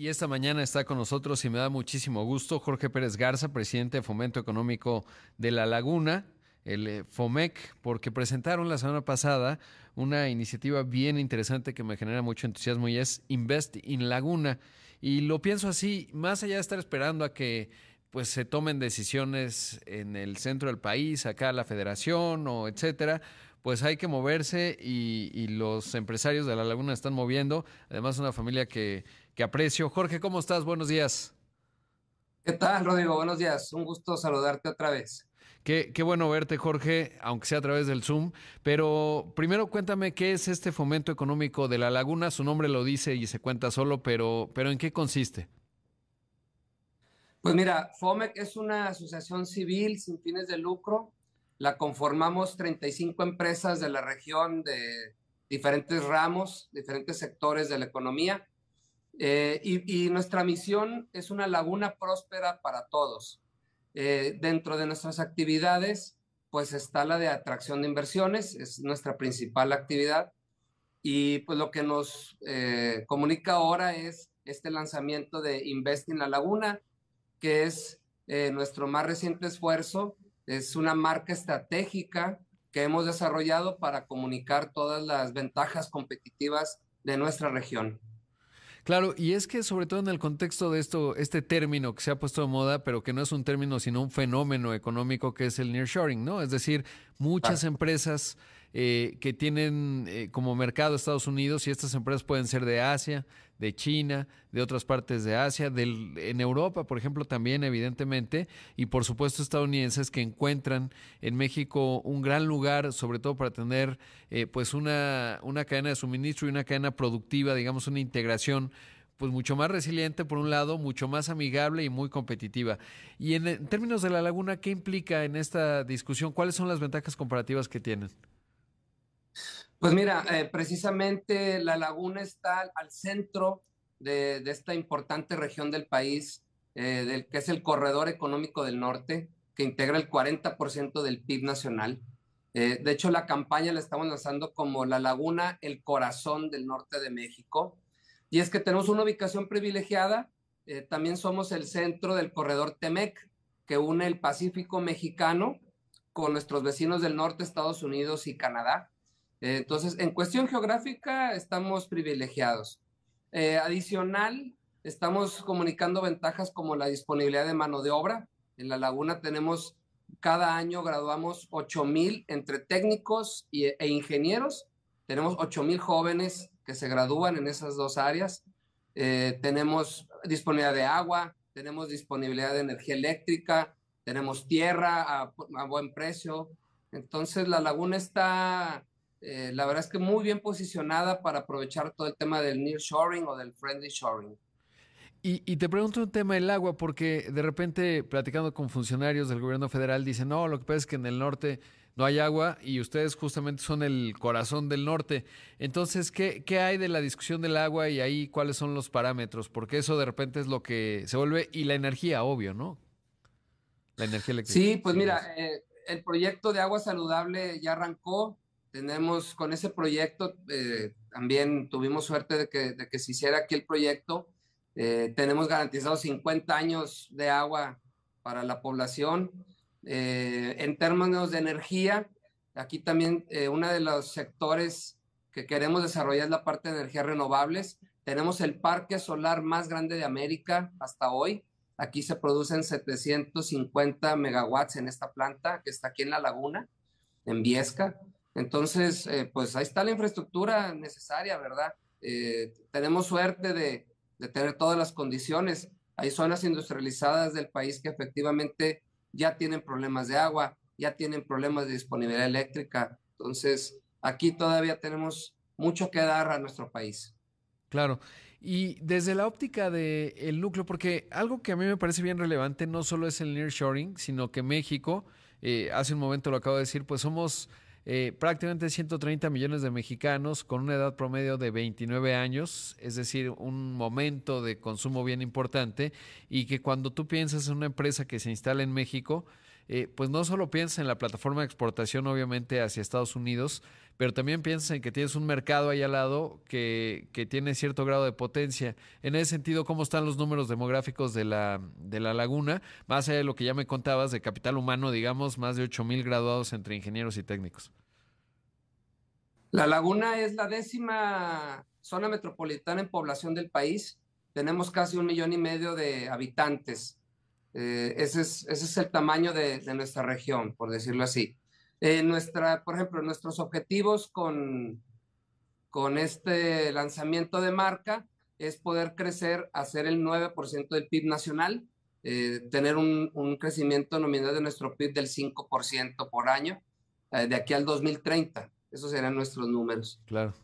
Y esta mañana está con nosotros y me da muchísimo gusto Jorge Pérez Garza, presidente de Fomento Económico de La Laguna, el eh, FOMEC, porque presentaron la semana pasada una iniciativa bien interesante que me genera mucho entusiasmo y es Invest in Laguna. Y lo pienso así, más allá de estar esperando a que pues se tomen decisiones en el centro del país, acá la federación o etcétera, pues hay que moverse y, los empresarios de La Laguna están moviendo. Además, una familia que, que aprecio. Jorge, ¿cómo estás? Buenos días. ¿Qué tal, Rodrigo? Buenos días. Un gusto saludarte otra vez. Qué, qué, bueno verte, Jorge, aunque sea a través del Zoom. Pero primero cuéntame qué es este fomento económico de La Laguna. Su nombre lo dice y se cuenta solo, pero, pero ¿en qué consiste? Pues mira, FOMEC es una asociación civil sin fines de lucro la conformamos 35 empresas de la región de diferentes ramos, diferentes sectores de la economía. Eh, y, nuestra misión es una laguna próspera para todos. Eh, dentro de nuestras actividades, pues está la de atracción de inversiones, es nuestra principal actividad. Y pues lo que nos eh, comunica ahora es este lanzamiento de Invest in la Laguna, que es nuestro más reciente esfuerzo es una marca estratégica que hemos desarrollado para comunicar todas las ventajas competitivas de nuestra región. Claro, y es que sobre todo en el contexto de esto, este término que se ha puesto de moda, pero que no es un término, sino un fenómeno económico que es el nearshoring, ¿no? Es decir, muchas empresas eh, que tienen eh, como mercado Estados Unidos y estas empresas pueden ser de Asia, de China, de otras partes de Asia, en Europa, por ejemplo, también evidentemente, y por supuesto estadounidenses que encuentran en México un gran lugar, sobre todo para tener eh, pues una, una cadena de suministro y una cadena productiva, digamos, una integración pues mucho más resiliente por un lado, mucho más amigable y muy competitiva. Y en, términos de la laguna, ¿qué implica en esta discusión? ¿Cuáles son las ventajas comparativas que tienen? Pues mira, eh, precisamente la laguna está al centro de, esta importante región del país, eh, del, que es el corredor económico del norte, que integra el 40% del PIB nacional. Eh, de hecho, la campaña la estamos lanzando como la laguna, el corazón del norte de México. Y es que tenemos una ubicación privilegiada. también somos el centro del corredor Temec, que une el Pacífico mexicano con nuestros vecinos del norte, Estados Unidos y Canadá. Entonces, en cuestión geográfica estamos privilegiados. Eh, adicional, estamos comunicando ventajas como la disponibilidad de mano de obra. En la laguna tenemos, cada año graduamos 8 mil entre técnicos e ingenieros. Tenemos 8 mil jóvenes que se gradúan en esas dos áreas. Eh, tenemos disponibilidad de agua, tenemos disponibilidad de energía eléctrica, tenemos tierra a buen precio. Entonces, la laguna está eh, la verdad es que muy bien posicionada para aprovechar todo el tema del nearshoring o del friendly shoring. Y, y, te pregunto un tema del agua, porque de repente, platicando con funcionarios del gobierno federal, dicen, no, lo que pasa es que en el norte no hay agua y ustedes justamente son el corazón del norte. Entonces, ¿qué, qué hay de la discusión del agua y ahí cuáles son los parámetros? Porque eso de repente es lo que se vuelve, y la energía, obvio, ¿no? La energía eléctrica. Sí, pues mira, eh, el proyecto de agua saludable ya arrancó, tenemos con ese proyecto, eh, también tuvimos suerte de que, se hiciera aquí el proyecto. Eh, tenemos garantizados 50 años de agua para la población. Eh, en términos de energía, aquí también uno de los sectores que queremos desarrollar es la parte de energías renovables. Tenemos el parque solar más grande de América hasta hoy. Aquí se producen 750 megawatts en esta planta que está aquí en la laguna, en Viesca. Entonces, eh, pues ahí está la infraestructura necesaria, ¿verdad? Eh, tenemos suerte de, tener todas las condiciones. Hay zonas industrializadas del país que efectivamente ya tienen problemas de agua, ya tienen problemas de disponibilidad eléctrica. Entonces, aquí todavía tenemos mucho que dar a nuestro país. Claro. Y desde la óptica del núcleo, porque algo que a mí me parece bien relevante no solo es el nearshoring, sino que México, eh, hace un momento lo acabo de decir, pues somos eh, prácticamente 130 millones de mexicanos con una edad promedio de 29 años, es decir, un momento de consumo bien importante y que cuando tú piensas en una empresa que se instala en México, eh, pues no solo piensas en la plataforma de exportación, obviamente, hacia Estados Unidos, pero también piensas en que tienes un mercado ahí al lado que, que, tiene cierto grado de potencia. En ese sentido, ¿cómo están los números demográficos de la, de la laguna? Más allá de lo que ya me contabas de capital humano, digamos, más de 8 mil graduados entre ingenieros y técnicos. La laguna es la décima zona metropolitana en población del país. Tenemos casi un millón y medio de habitantes. Eh, ese, es, el tamaño de, nuestra región, por decirlo así. Eh, nuestra, por ejemplo, nuestros objetivos con, con este lanzamiento de marca es poder crecer a ser el 9% del PIB nacional, eh, tener un, un, crecimiento nominal de nuestro PIB del 5% por año de aquí al 2030. Esos serán nuestros números. Claro.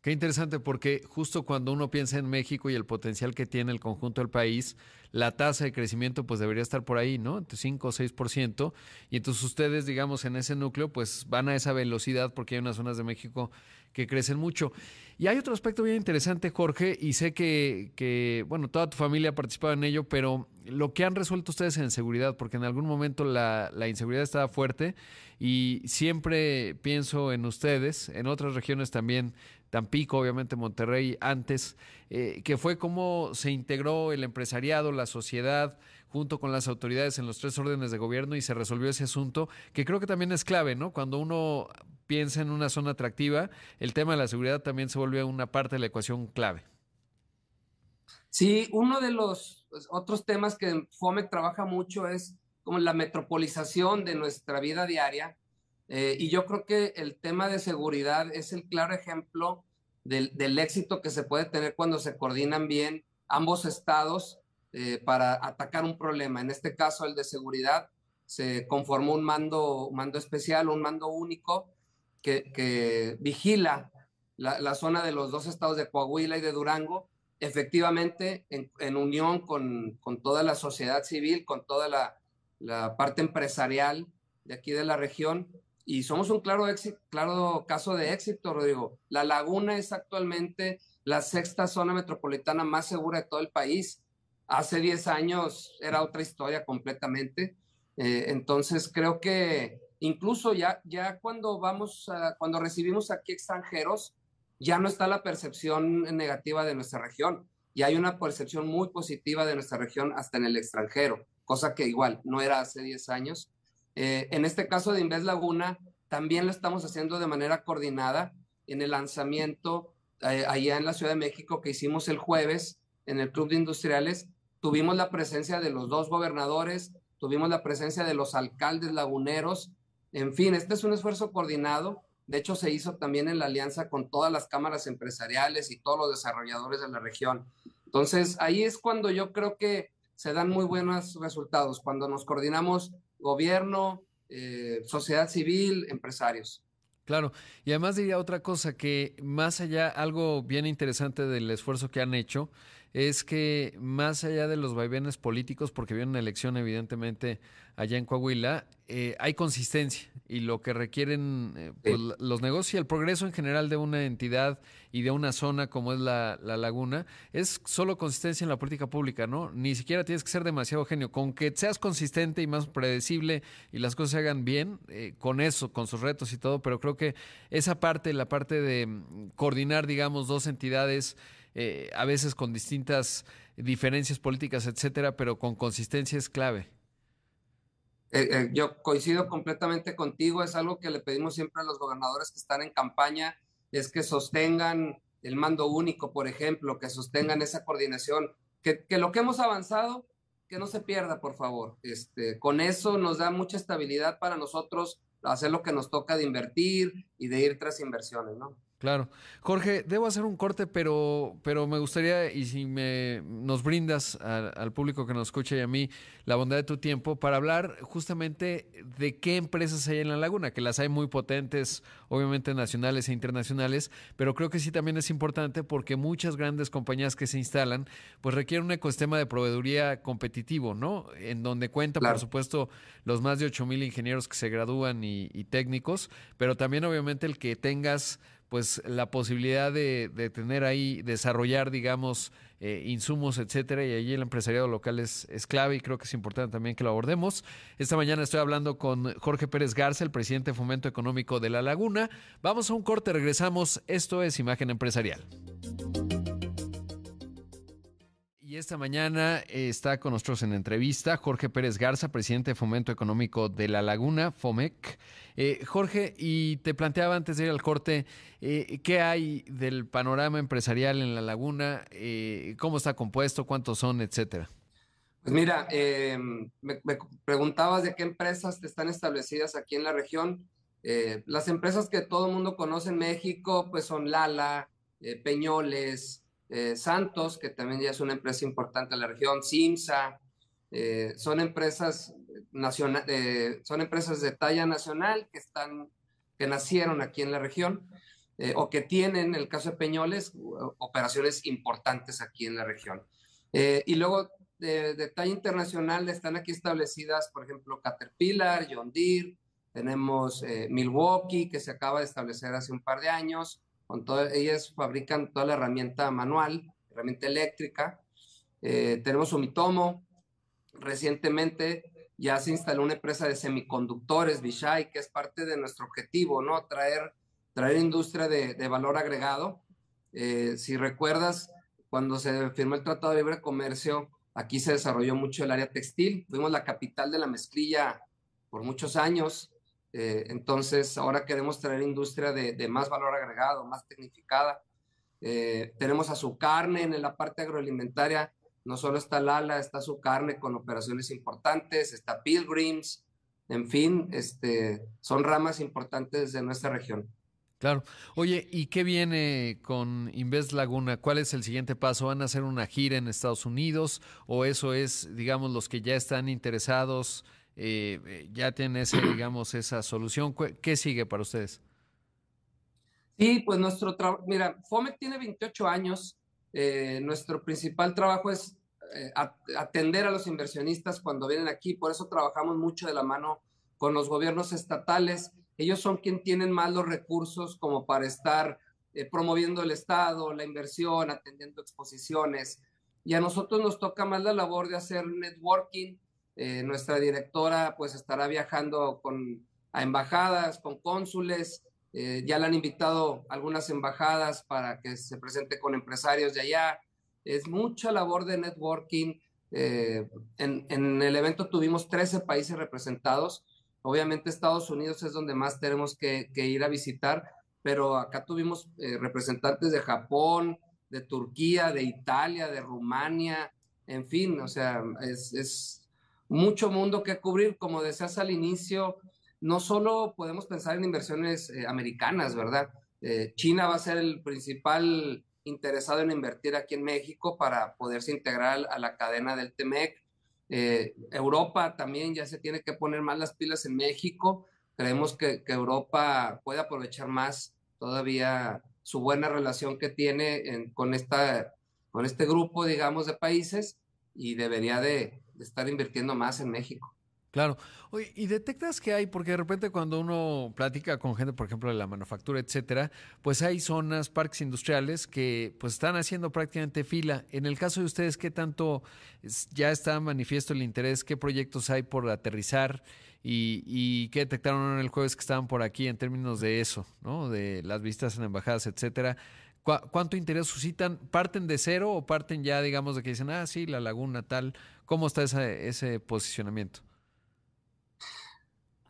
Qué interesante porque justo cuando uno piensa en México y el potencial que tiene el conjunto del país, la tasa de crecimiento pues debería estar por ahí, ¿no? Entre 5 o 6%. Y entonces ustedes, digamos, en ese núcleo pues van a esa velocidad porque hay unas zonas de México que crecen mucho. Y hay otro aspecto bien interesante, Jorge, y sé que, que, bueno, toda tu familia ha participado en ello, pero lo que han resuelto ustedes en seguridad, porque en algún momento la, la inseguridad estaba fuerte y siempre pienso en ustedes, en otras regiones también, Tampico, obviamente Monterrey, antes, eh, que fue cómo se integró el empresariado, la sociedad, junto con las autoridades en los tres órdenes de gobierno y se resolvió ese asunto, que creo que también es clave, ¿no? Cuando uno piensa en una zona atractiva, el tema de la seguridad también se vuelve una parte de la ecuación clave. Sí, uno de los pues, otros temas que FOMEC trabaja mucho es como la metropolización de nuestra vida diaria. Eh, y yo creo que el tema de seguridad es el claro ejemplo del, del, éxito que se puede tener cuando se coordinan bien ambos estados eh, para atacar un problema. En este caso, el de seguridad, se conformó un mando, mando especial, un mando único que, que vigila la, la, zona de los dos estados de Coahuila y de Durango, efectivamente en, en unión con, con, toda la sociedad civil, con toda la, la, parte empresarial de aquí de la región. Y somos un claro, claro caso de éxito, Rodrigo. La laguna es actualmente la sexta zona metropolitana más segura de todo el país. Hace 10 años era otra historia completamente. Eh, entonces creo que incluso ya, ya cuando vamos, a, cuando recibimos aquí extranjeros, ya no está la percepción negativa de nuestra región y hay una percepción muy positiva de nuestra región hasta en el extranjero, cosa que igual no era hace 10 años. Eh, en este caso de Inves Laguna, también lo estamos haciendo de manera coordinada en el lanzamiento eh, allá en la Ciudad de México que hicimos el jueves en el Club de Industriales. Tuvimos la presencia de los dos gobernadores, tuvimos la presencia de los alcaldes laguneros. En fin, este es un esfuerzo coordinado. De hecho, se hizo también en la alianza con todas las cámaras empresariales y todos los desarrolladores de la región. Entonces, ahí es cuando yo creo que se dan muy buenos resultados, cuando nos coordinamos gobierno, eh, sociedad civil, empresarios. Claro, y además diría otra cosa, que más allá, algo bien interesante del esfuerzo que han hecho, es que más allá de los vaivenes políticos, porque viene una elección evidentemente allá en Coahuila, eh, hay consistencia y lo que requieren eh, pues, sí. los negocios y el progreso en general de una entidad y de una zona como es la, la, laguna es solo consistencia en la política pública, ¿no? Ni siquiera tienes que ser demasiado genio, con que seas consistente y más predecible y las cosas se hagan bien, eh, con eso, con sus retos y todo, pero creo que esa parte, la parte de mm, coordinar, digamos, dos entidades, eh, a veces con distintas diferencias políticas, etcétera, pero con consistencia es clave. Eh, eh, yo coincido completamente contigo, es algo que le pedimos siempre a los gobernadores que están en campaña, es que sostengan el mando único, por ejemplo, que sostengan esa coordinación, que, que lo que hemos avanzado, que no se pierda, por favor. Este, con eso nos da mucha estabilidad para nosotros hacer lo que nos toca de invertir y de ir tras inversiones, ¿no? Claro. Jorge, debo hacer un corte, pero, pero me gustaría, y si me nos brindas a, al público que nos escucha y a mí la bondad de tu tiempo, para hablar justamente de qué empresas hay en la laguna, que las hay muy potentes, obviamente nacionales e internacionales, pero creo que sí también es importante porque muchas grandes compañías que se instalan, pues requieren un ecosistema de proveeduría competitivo, ¿no? En donde cuenta, claro. por supuesto, los más de 8 mil ingenieros que se gradúan y, y técnicos, pero también obviamente el que tengas pues la posibilidad de, de tener ahí, desarrollar, digamos, eh, insumos, etcétera, y allí el empresariado local es, es, clave y creo que es importante también que lo abordemos. Esta mañana estoy hablando con Jorge Pérez Garza, el presidente de Fomento Económico de La Laguna. Vamos a un corte, regresamos. Esto es Imagen Empresarial. Y esta mañana está con nosotros en entrevista Jorge Pérez Garza, presidente de Fomento Económico de La Laguna, FOMEC. Eh, Jorge, y te planteaba antes de ir al corte, eh, ¿qué hay del panorama empresarial en La Laguna? Eh, ¿Cómo está compuesto? ¿Cuántos son? Etcétera. Pues mira, me, me, preguntabas de qué empresas están establecidas aquí en la región. las empresas que todo el mundo conoce en México, pues son Lala, Peñoles, eh, Santos, que también ya es una empresa importante en la región, Simsa, eh, son empresas nacional, eh, son empresas de talla nacional que están, que nacieron aquí en la región o que tienen, en el caso de Peñoles, operaciones importantes aquí en la región. y luego de, talla internacional están aquí establecidas, por ejemplo, Caterpillar, John Deere, tenemos Milwaukee, que se acaba de establecer hace un par de años, con todo, ellas fabrican toda la herramienta manual, herramienta eléctrica. Eh, tenemos Umitomo. Recientemente ya se instaló una empresa de semiconductores, Vishai, que es parte de nuestro objetivo, ¿no? Traer, traer industria de, de valor agregado. Eh, si recuerdas, cuando se firmó el Tratado de Libre Comercio, aquí se desarrolló mucho el área textil. Fuimos la capital de la mezclilla por muchos años. Eh, entonces, ahora queremos traer industria de, más valor agregado, más tecnificada. Eh, tenemos a su carne en la parte agroalimentaria. No solo está Lala, está su carne con operaciones importantes, está Pilgrims, en fin, este, son ramas importantes de nuestra región. Claro. Oye, ¿y qué viene con Invest Laguna? ¿Cuál es el siguiente paso? ¿Van a hacer una gira en Estados Unidos o eso es, digamos, los que ya están interesados eh, eh, ya tiene ese, digamos, esa solución. ¿Qué sigue para ustedes? Sí, pues nuestro trabajo, mira, FOMEC tiene 28 años. Eh, nuestro principal trabajo es atender a los inversionistas cuando vienen aquí, por eso trabajamos mucho de la mano con los gobiernos estatales. Ellos son quienes tienen más los recursos como para estar promoviendo el Estado, la inversión, atendiendo exposiciones. Y a nosotros nos toca más la labor de hacer networking, eh, nuestra directora pues estará viajando con, a embajadas, con cónsules. Eh, ya le han invitado algunas embajadas para que se presente con empresarios de allá. Es mucha labor de networking. Eh, en, en, el evento tuvimos 13 países representados. Obviamente Estados Unidos es donde más tenemos que, que ir a visitar, pero acá tuvimos representantes de Japón, de Turquía, de Italia, de Rumania, en fin, o sea, es, es mucho mundo que cubrir. Como decías al inicio, no solo podemos pensar en inversiones eh, americanas, ¿verdad? Eh, China va a ser el principal interesado en invertir aquí en México para poderse integrar a la cadena del TEMEC. Eh, Europa también ya se tiene que poner más las pilas en México. Creemos que, que Europa puede aprovechar más todavía su buena relación que tiene con, esta, con este grupo, digamos, de países y debería de, estar invirtiendo más en México. Claro. Oye, ¿y detectas que hay? Porque de repente cuando uno platica con gente, por ejemplo, de la manufactura, etcétera, pues hay zonas, parques industriales que pues están haciendo prácticamente fila. En el caso de ustedes, ¿qué tanto ya está manifiesto el interés? ¿Qué proyectos hay por aterrizar? ¿Y, y qué detectaron el jueves que estaban por aquí en términos de eso, ¿no? De las vistas en embajadas, etcétera? ¿Cuánto interés suscitan? ¿Parten de cero o parten ya, digamos, de que dicen, ah, sí, la laguna tal? ¿Cómo está ese, posicionamiento?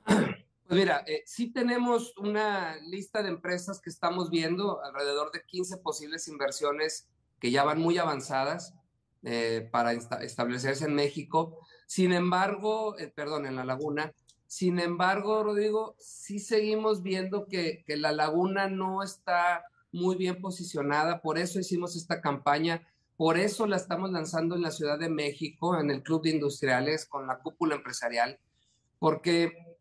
Pues mira, eh, sí tenemos una lista de empresas que estamos viendo, alrededor de 15 posibles inversiones que ya van muy avanzadas eh, para establecerse en México. Sin embargo, eh, perdón, en la laguna. Sin embargo, Rodrigo, sí seguimos viendo que la laguna no está muy bien posicionada, por eso hicimos esta campaña, por eso la estamos lanzando en la Ciudad de México, en el Club de Industriales, con la cúpula empresarial, porque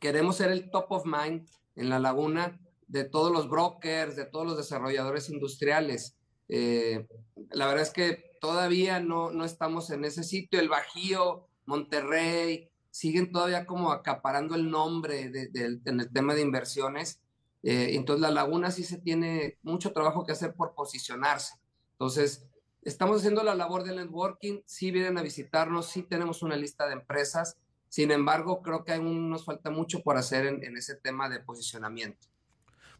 queremos ser el top of mind en la laguna de todos los brokers, de todos los desarrolladores industriales. Eh, la verdad es que todavía no, no estamos en ese sitio, el Bajío, Monterrey, siguen todavía como acaparando el nombre en el tema de inversiones Eh, entonces la laguna sí se tiene mucho trabajo que hacer por posicionarse. Entonces, estamos haciendo la labor del networking, sí vienen a visitarnos, sí tenemos una lista de empresas, sin embargo, creo que aún nos falta mucho por hacer en ese tema de posicionamiento.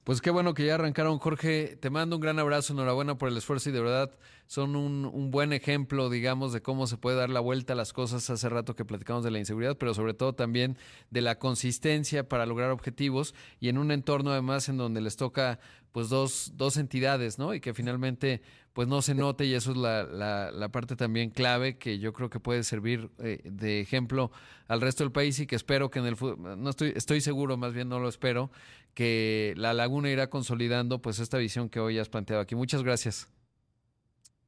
Pues qué bueno que ya arrancaron, Jorge. Te mando un gran abrazo, enhorabuena por el esfuerzo y de verdad son un, buen ejemplo, digamos, de cómo se puede dar la vuelta a las cosas. Hace rato que platicamos de la inseguridad, pero sobre todo también de la consistencia para lograr objetivos y en un entorno además en donde les toca pues dos, dos entidades, ¿no? Y que finalmente pues no se note y eso es la, la, parte también clave que yo creo que puede servir eh, de ejemplo al resto del país y que espero que en el no estoy, estoy seguro, más bien no lo espero, que la laguna irá consolidando pues esta visión que hoy has planteado aquí. Muchas gracias.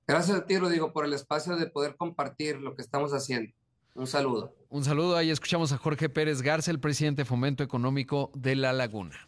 Gracias a ti, Rodrigo, por el espacio de poder compartir lo que estamos haciendo. Un saludo. Un saludo. Ahí escuchamos a Jorge Pérez Garza, el presidente de Fomento Económico de La Laguna.